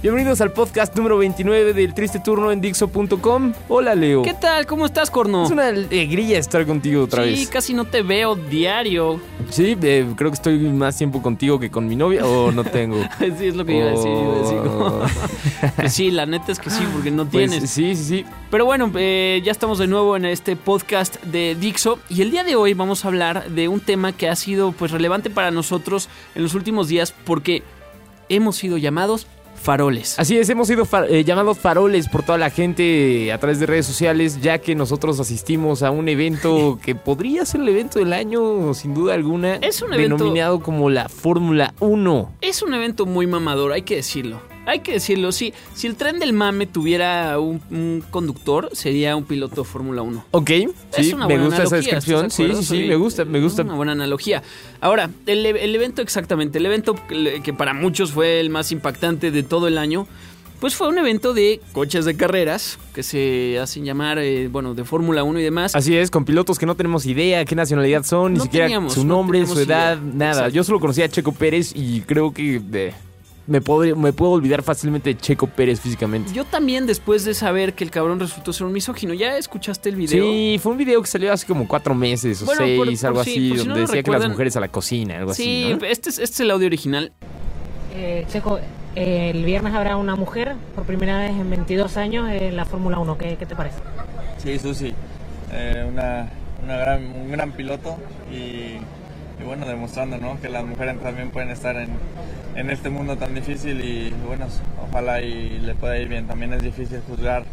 Bienvenidos al podcast número 29 del Triste Turno en Dixo.com. Hola, Leo. ¿Qué tal? ¿Cómo estás, Corno? Es una alegría estar contigo otra sí, vez. casi no te veo diario. Sí, eh, creo que estoy más tiempo contigo que con mi novia o no tengo. sí, es lo que iba a decir. iba a decir, Oh. que sí, la neta es que sí, porque no Pues, tienes. sí, sí, sí. Pero bueno, eh, ya estamos de nuevo en este podcast de Dixo y el día de hoy vamos a hablar de un tema que ha sido pues relevante para nosotros en los últimos días porque hemos sido llamados faroles. Así es, hemos sido fa- eh, llamados faroles por toda la gente a través de redes sociales, ya que nosotros asistimos a un evento que podría ser el evento del año, sin duda alguna. Es un evento- Denominado como la Fórmula 1. Es un evento muy mamador, hay que decirlo. Hay que decirlo, sí. Si el tren del mame tuviera un, un conductor, sería un piloto de Fórmula 1. Ok, Es sí, una me buena gusta esa analogía, descripción. ¿estás Sí, sí, sí, me gusta, me gusta. Una buena analogía. Ahora, el, e- el evento exactamente, el evento que, para muchos fue el más impactante de todo el año, pues fue un evento de coches de carreras, que se hacen llamar, eh, bueno, de Fórmula 1 y demás. Así es, con pilotos que no tenemos idea qué nacionalidad son, ni siquiera teníamos, su no nombre, su edad, idea. nada. Exacto. Yo solo conocía a Checo Pérez y creo que eh, me, puedo, me puedo olvidar fácilmente de Checo Pérez físicamente. Yo también, después de saber que el cabrón resultó ser un misógino, ¿ya escuchaste el video? Sí, fue un video que salió hace como cuatro meses o Bueno, seis, por- por algo así, por si no donde decía que las mujeres a la cocina, algo Sí, así. ¿no? este, es, este es el audio original. Eh, Checo, eh, el viernes habrá una mujer por primera vez en 22 años en la Fórmula 1. ¿Qué, qué te parece? Sí, Susi, eh, una, una gran, un gran piloto y, y bueno, demostrando ¿no? que las mujeres también pueden estar en, en este mundo tan difícil y bueno, ojalá y le pueda ir bien. También es difícil juzgar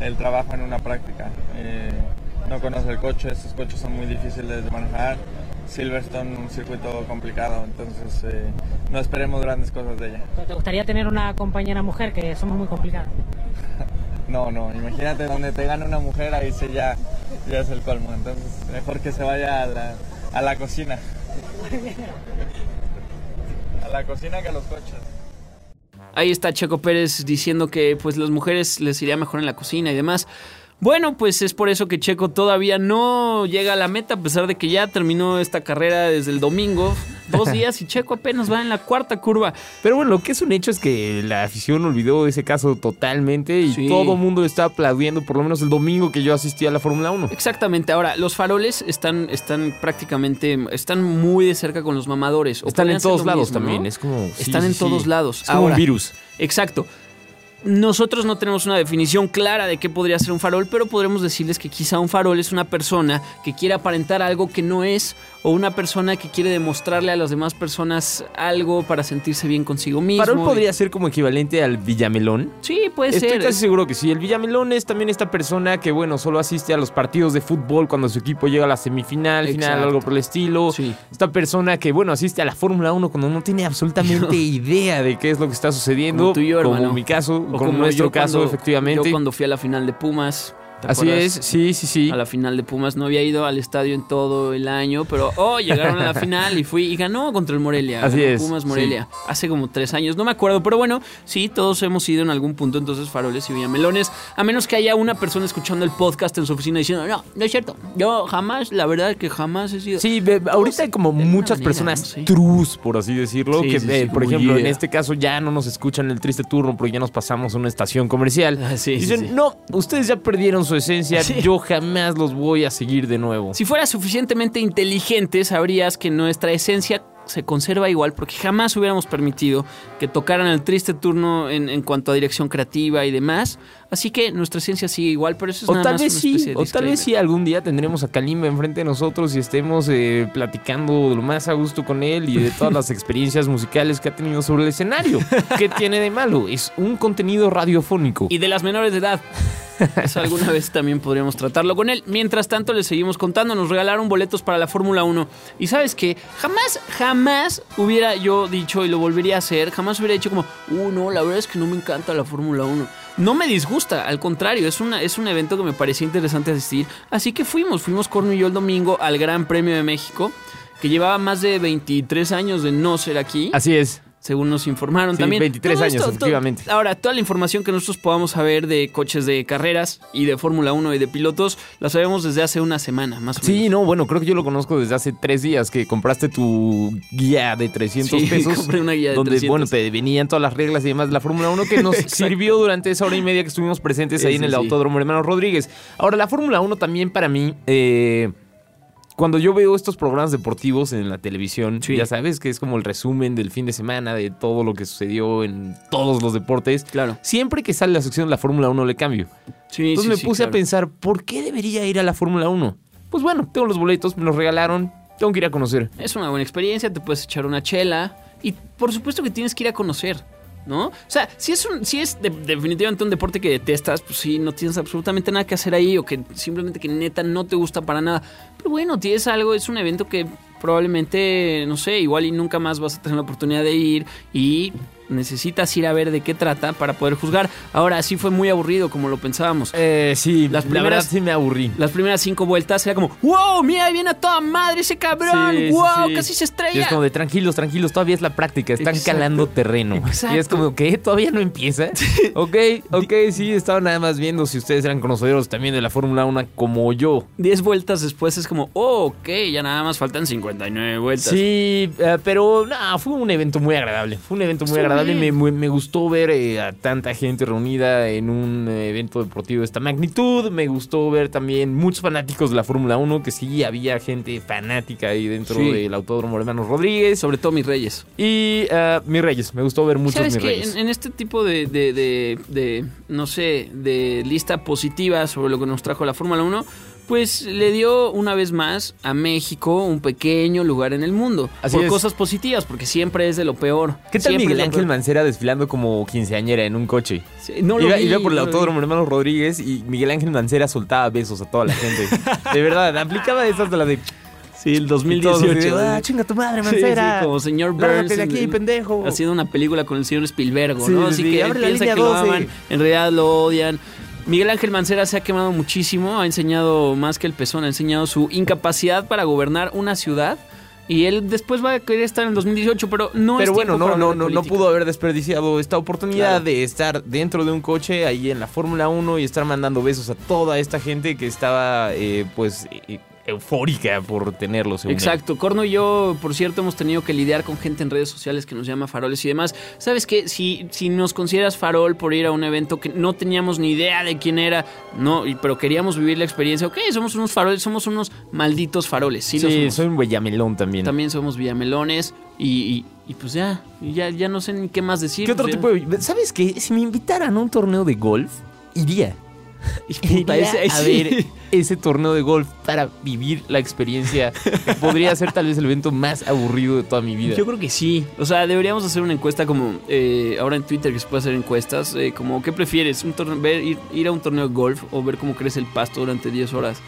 el trabajo en una práctica. Eh, no conoce el coche, estos coches son muy difíciles de manejar. Silverstone, un circuito complicado, entonces eh, no esperemos grandes cosas de ella. ¿Te gustaría tener una compañera mujer? Que somos muy complicados. No, no, imagínate donde te gana una mujer, ahí sí ya, ya es el colmo. Entonces, mejor que se vaya a la, a la cocina. A la cocina que a los coches. Ahí está Checo Pérez diciendo que pues las mujeres les iría mejor en la cocina y demás. Bueno, pues es por eso que Checo todavía no llega a la meta, a pesar de que ya terminó esta carrera desde el domingo, dos días, y Checo apenas va en la cuarta curva. Pero bueno, lo que es un hecho es que la afición olvidó ese caso totalmente y Sí. todo el mundo está aplaudiendo, por lo menos el domingo que yo asistí a la Fórmula 1. Exactamente, ahora, los faroles están, están prácticamente, están muy de cerca con los mamadores. o Están en todos lados mismo, ¿no? también, es como... Están sí, en sí. todos lados. Es como Ahora, un virus. Exacto. Nosotros no tenemos una definición clara de qué podría ser un farol, pero podremos decirles que quizá un farol es una persona que quiere aparentar algo que no es, o una persona que quiere demostrarle a las demás personas algo para sentirse bien consigo mismo. Farol podría ser como equivalente al Villamelón. Sí, puede Estoy ser. casi seguro que sí. El Villamelón es también esta persona que, bueno, solo asiste a los partidos de fútbol cuando su equipo llega a la semifinal, final, algo por el estilo. Sí. Esta persona que, bueno, asiste a la Fórmula 1 cuando no tiene absolutamente idea de qué es lo que está sucediendo. Como tú y yo, como hermano. mi caso, O como como nuestro caso, cuando- efectivamente. Yo cuando fui a la final de Pumas. ¿Te Así es, sí, sí, sí. A la final de Pumas no había ido al estadio en todo el año, pero oh, llegaron a la final y fui y ganó contra el Morelia. Así es, Pumas sí. Morelia. Hace como tres años, no me acuerdo, pero bueno, sí, todos hemos ido en algún punto, entonces faroles y villamelones. A menos que haya una persona escuchando el podcast en su oficina diciendo, no, no es cierto. Yo jamás, la verdad es que jamás he sido. Sí, ve- ahorita hay como muchas manera, personas ¿no? Trus, por así decirlo, Sí, que, sí, eh, por ejemplo, en este caso ya no nos escuchan el triste turno porque ya nos pasamos a una estación comercial. Ah, sí, sí, Dicen, no, ustedes ya perdieron su esencia, Sí. yo jamás los voy a seguir de nuevo. Si fueras suficientemente inteligente, sabrías que nuestra esencia se conserva igual porque jamás hubiéramos permitido que tocaran el triste turno en, en cuanto a dirección creativa y demás. Así que nuestra esencia sigue igual, pero eso es O nada tal más vez una sí, de o tal vez sí algún día tendremos a Kalimba enfrente de nosotros y estemos eh, platicando lo más a gusto con él y de todas las experiencias musicales que ha tenido sobre el escenario. ¿Qué tiene de malo? Es un contenido radiofónico. Y de las menores de edad. Alguna vez también podríamos tratarlo con él. Mientras tanto, les seguimos contando. Nos regalaron boletos para la Fórmula 1. Y sabes que jamás, jamás hubiera yo dicho y lo volvería a hacer. Jamás hubiera dicho como, uh, no, la verdad es que no me encanta la Fórmula 1. No me disgusta, al contrario, es, una, es un evento que me parecía interesante asistir. Así que fuimos, fuimos Corno y yo el domingo al Gran Premio de México. que llevaba más de 23 años de no ser aquí. Así es. Según nos informaron Sí, también. 23 Todo años, esto, efectivamente. ahora, toda la información que nosotros podamos saber de coches de carreras y de Fórmula 1 y de pilotos, la sabemos desde hace una semana, más o Sí, menos. no, bueno, creo que yo lo conozco desde hace tres días que compraste tu guía de 300 Sí, pesos. compré una guía de donde, 300. bueno, te venían todas las reglas y demás de la Fórmula 1 que nos sirvió durante esa hora y media que estuvimos presentes ahí Sí, en el sí, sí. Autódromo Hermano Rodríguez. Ahora, la Fórmula 1 también para mí, eh, cuando yo veo estos programas deportivos en la televisión, Sí. ya sabes que es como el resumen del fin de semana de todo lo que sucedió en todos los deportes. Claro. Siempre que sale la sección de la Fórmula 1 le cambio. Sí, Entonces sí, me puse claro. a pensar, ¿por qué debería ir a la Fórmula 1? Pues bueno, tengo los boletos, me los regalaron, tengo que ir a conocer. Es una buena experiencia, te puedes echar una chela y por supuesto que tienes que ir a conocer, ¿no? O sea, si es, un, si es de- definitivamente un deporte que detestas, pues sí, no tienes absolutamente nada que hacer ahí o que simplemente que neta no te gusta para nada. Pero bueno, tienes algo, es un evento que probablemente, no sé, igual y nunca más vas a tener la oportunidad de ir y necesitas ir a ver de qué trata para poder juzgar. Ahora sí fue muy aburrido como lo pensábamos. Eh, sí, Las la primeras- verdad sí me aburrí. Las primeras cinco vueltas era como, wow, mira, viene a toda madre ese cabrón, Sí, wow, sí. casi se Y estrella. es como de tranquilos, tranquilos, todavía es la práctica, están Exacto. calando terreno. Exacto. Y es como que todavía no empieza. ok, ok, sí, estaba nada más viendo si ustedes eran conocedores también de la Fórmula 1 como yo. 10 vueltas después es como, oh, ok, ya nada más faltan 59 vueltas. Sí, eh, pero no, fue un evento muy agradable. Fue un evento muy Estuvo agradable. Me, me- me gustó ver eh, a tanta gente reunida en un eh, evento deportivo de esta magnitud. Me gustó ver también muchos fanáticos de la Fórmula 1, que sí había gente fanática ahí dentro Sí. del Autódromo Hermanos Rodríguez. Sobre todo mis reyes. Y eh, mis reyes, me gustó ver muchos ¿Sabes mis qué? reyes. En, en este tipo de, de- de- de, no sé, de lista positiva sobre lo que nos trajo la Fórmula 1, pues le dio una vez más a México un pequeño lugar en el mundo. Así por es. cosas positivas, porque siempre es de lo peor. ¿Qué tal Siempre Miguel Ángel. Mancera desfilando como quinceañera en un coche? Sí, no lo iba, vi, iba por el no autódromo hermano Rodríguez y Miguel Ángel Mancera soltaba besos a toda la gente. de verdad, aplicaba esas de la de. Sí, el y todos así de, 2018. ah, chinga tu madre, Mancera. sí, como señor Burns. de aquí, en- pendejo. Haciendo una película con el señor Spielberg, ¿no? sí, Así sí, que piensa que lo 12. aman, en realidad lo odian. Miguel Ángel Mancera se ha quemado muchísimo, ha enseñado más que el pezón, ha enseñado su incapacidad para gobernar una ciudad. Y él después va a querer estar en el 2018, pero no Pero es bueno, no, no, no, no pudo haber desperdiciado esta oportunidad Claro. de estar dentro de un coche ahí en la Fórmula 1 y estar mandando besos a toda esta gente que estaba, eh, pues, eh, eufórica por tenerlo. según él. Exacto. Corno y yo, por cierto, hemos tenido que lidiar con gente en redes sociales que nos llama faroles y demás. ¿Sabes qué? Si, si nos consideras farol por ir a un evento que no teníamos ni idea de quién era, no, pero queríamos vivir la experiencia, ok, somos unos faroles, somos unos malditos faroles. Sí, soy un guayamelón también. También somos villamelones y, y- y pues ya, ya, ya no sé ni qué más decir. ¿Qué otro pues tipo de... ¿Sabes qué? Si me invitaran a un torneo de golf, iría. Y puta, ese- a ver ese torneo de golf para vivir la experiencia. Podría ser tal vez el evento más aburrido de toda mi vida. Yo creo que sí. O sea, deberíamos hacer una encuesta como eh, ahora en Twitter que se puede hacer encuestas. eh, como, ¿qué prefieres? Un torneo, ver, ir, ir a un torneo de golf o ver cómo crece el pasto durante 10 horas?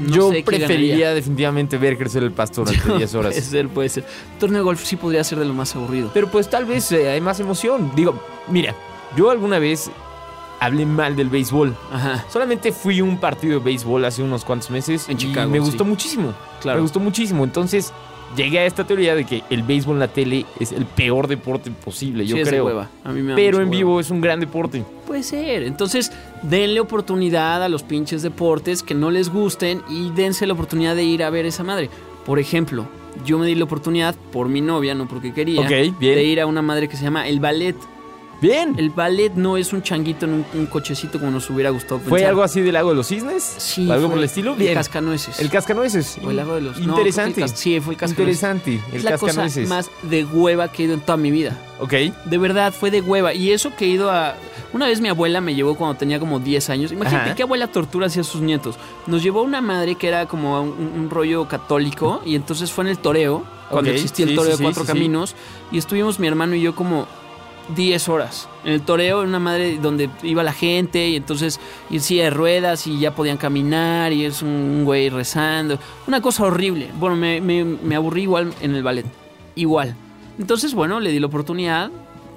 No Yo sé preferiría ganaría. definitivamente ver crecer el pasto durante 10 horas. Puede ser, puede ser. Un torneo de golf sí podría ser de lo más aburrido. Pero pues tal vez eh, hay más emoción. Digo, mira, yo alguna vez hablé mal del béisbol. Ajá. Solamente fui a un partido de béisbol hace unos cuantos meses En y Chicago, me gustó sí. muchísimo. Claro. Me gustó muchísimo. Entonces llegué a esta teoría de que el béisbol en la tele es el peor deporte posible, yo Sí, creo. hueva. A mí me Pero en hueva. vivo es un gran deporte. Puede ser. Entonces, denle oportunidad a los pinches deportes que no les gusten y dense la oportunidad de ir a ver esa madre. Por ejemplo, yo me di la oportunidad por mi novia, no porque quería, Ok, bien. de ir a una madre que se llama el ballet. Bien. El ballet no es un changuito en un, un cochecito como nos hubiera gustado ¿Fue algo así del lago de los cisnes? Sí, ¿O algo por el estilo? El Bien. cascanueces. El cascanueces. O el lago de los... Interesante. el cas- sí, fue el cascanueces. Interesante. El Es la cosa más de hueva que he ido en toda mi vida. Ok. De verdad, fue de hueva. Y eso que he ido a. Una vez mi abuela me llevó cuando tenía como 10 años. Imagínate Ajá. qué abuela tortura hacia sus nietos. Nos llevó una madre que era como un, un rollo católico. Y entonces fue en el toreo, cuando existía el sí, toreo sí, de cuatro sí. caminos. Y estuvimos mi hermano y yo como 10 horas. En el toreo, en una madre donde iba la gente. Y entonces, y en silla de ruedas. Y ya podían caminar. Y es un, un güey rezando. Una cosa horrible. Bueno, me, me- me aburrí igual en el ballet. Igual. Entonces, bueno, le di la oportunidad,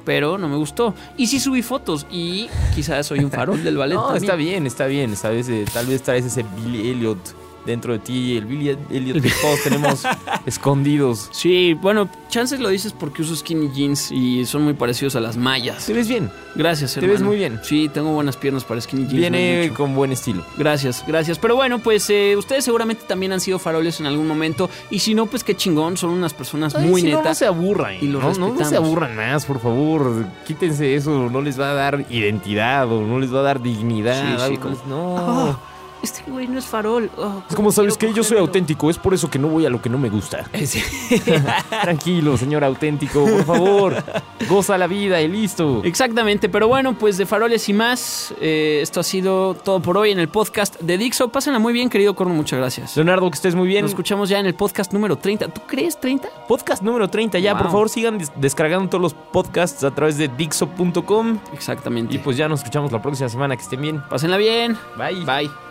pero no me gustó. Y sí subí fotos y quizás soy un farol del ballet. No, también. está bien, está bien. ¿Sabes? Eh, tal vez traes ese Billy Elliot dentro de ti, el Billy Elliot que todos tenemos escondidos. Sí, bueno, chances lo dices porque uso skinny jeans y son muy parecidos a las mallas. Te ves bien. Gracias, Te hermano. ves muy bien. Sí, tengo buenas piernas para skinny jeans. Viene con buen estilo. Gracias, gracias. Pero bueno, pues eh, ustedes seguramente también han sido faroles en algún momento. Y si no, pues qué chingón. Son unas personas Ay, muy si netas. no se aburran. y los no, no, no se aburran más, por favor. Quítense eso. No les va a dar identidad o no les va a dar dignidad. Sí, como- no. Oh, este güey no es farol. Oh, Es como sabes que yo soy auténtico, es por eso que no voy a lo que no me gusta. Sí. Tranquilo, señor auténtico, por favor. Goza la vida y listo. Exactamente, pero bueno, pues de faroles y más, eh, esto ha sido todo por hoy en el podcast de Dixo. Pásenla muy bien, querido Corno, muchas gracias. Leonardo, que estés muy bien. Nos escuchamos ya en el podcast número 30. ¿Tú crees 30? Podcast número 30 ya. Wow. Por favor, sigan des- descargando todos los podcasts a través de Dixo.com. Exactamente. Y pues ya nos escuchamos la próxima semana. Que estén bien. pásenla bien. Bye. Bye.